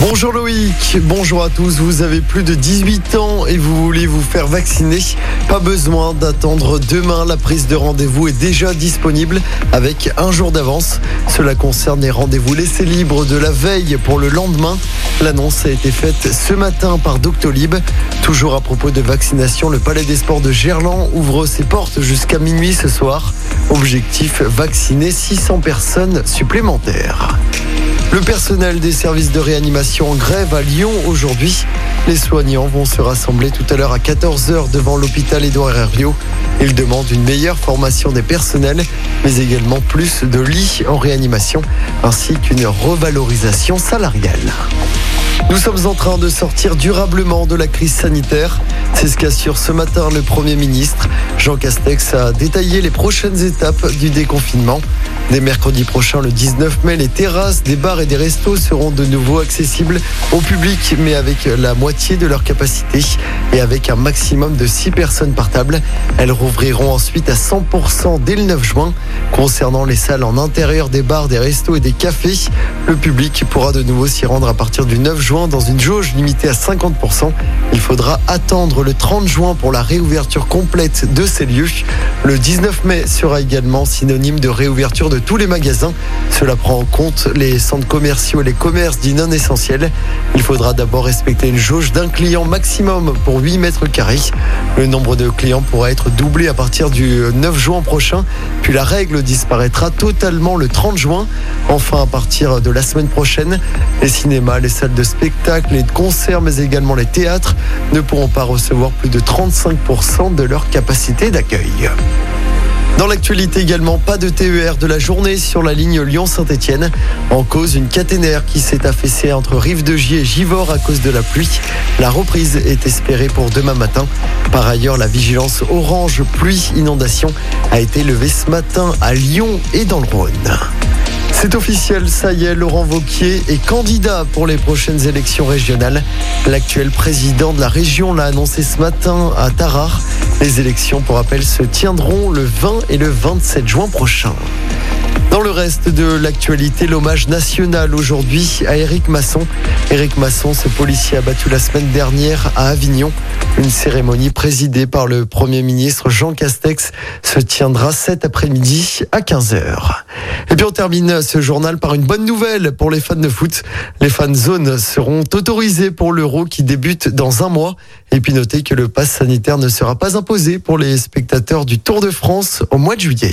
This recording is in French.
Bonjour Loïc, bonjour à tous. Vous avez plus de 18 ans et vous voulez vous faire vacciner? Pas besoin d'attendre demain. La prise de rendez-vous est déjà disponible avec un jour d'avance. Cela concerne les rendez-vous laissés libres de la veille pour le lendemain. L'annonce a été faite ce matin par Doctolib. Toujours à propos de vaccination, le Palais des Sports de Gerland ouvre ses portes jusqu'à minuit ce soir. Objectif vacciner 600 personnes supplémentaires. Le personnel des services de réanimation en grève à Lyon aujourd'hui. Les soignants vont se rassembler tout à l'heure à 14h devant l'hôpital Édouard Herriot. Ils demandent une meilleure formation des personnels, mais également plus de lits en réanimation, ainsi qu'une revalorisation salariale. Nous sommes en train de sortir durablement de la crise sanitaire. C'est ce qu'assure ce matin le Premier ministre. Jean Castex a détaillé les prochaines étapes du déconfinement. Dès mercredi prochain, le 19 mai, les terrasses des bars et des restos seront de nouveau accessibles au public, mais avec la moitié de leur capacité et avec un maximum de 6 personnes par table. Elles rouvriront ensuite à 100% dès le 9 juin. Concernant les salles en intérieur des bars, des restos et des cafés, le public pourra de nouveau s'y rendre à partir du 9 juin dans une jauge limitée à 50%. Il faudra attendre le 30 juin pour la réouverture complète de ces lieux. Le 19 mai sera également synonyme de réouverture de tous les magasins. Cela prend en compte les centres commerciaux et les commerces dits non essentiels. Il faudra d'abord respecter une jauge d'un client maximum pour 8 mètres carrés. Le nombre de clients pourra être doublé à partir du 9 juin prochain, puis la règle disparaîtra totalement le 30 juin. Enfin, à partir de la semaine prochaine, les cinémas, les salles de spectacle, les concerts, mais également les théâtres ne pourront pas recevoir plus de 35% de leur capacité d'accueil. Dans l'actualité également, pas de TER de la journée sur la ligne Lyon-Saint-Etienne. En cause, une caténaire qui s'est affaissée entre Rive-de-Gier et Givors à cause de la pluie. La reprise est espérée pour demain matin. Par ailleurs, la vigilance orange pluie-inondation a été levée ce matin à Lyon et dans le Rhône. C'est officiel, ça Laurent Vauquier est candidat pour les prochaines élections régionales. L'actuel président de la région l'a annoncé ce matin à Tarare. Les élections, pour rappel, se tiendront le 20 et le 27 juin prochain. Dans le reste de l'actualité, l'hommage national aujourd'hui à Éric Masson. Éric Masson, ce policier abattu la semaine dernière à Avignon. Une cérémonie présidée par le Premier ministre Jean Castex se tiendra cet après-midi à 15h. Et puis on termine ce journal par une bonne nouvelle pour les fans de foot. Les fans zone seront autorisés pour l'Euro qui débute dans un mois. Et puis notez que le pass sanitaire ne sera pas imposé pour les spectateurs du Tour de France au mois de juillet.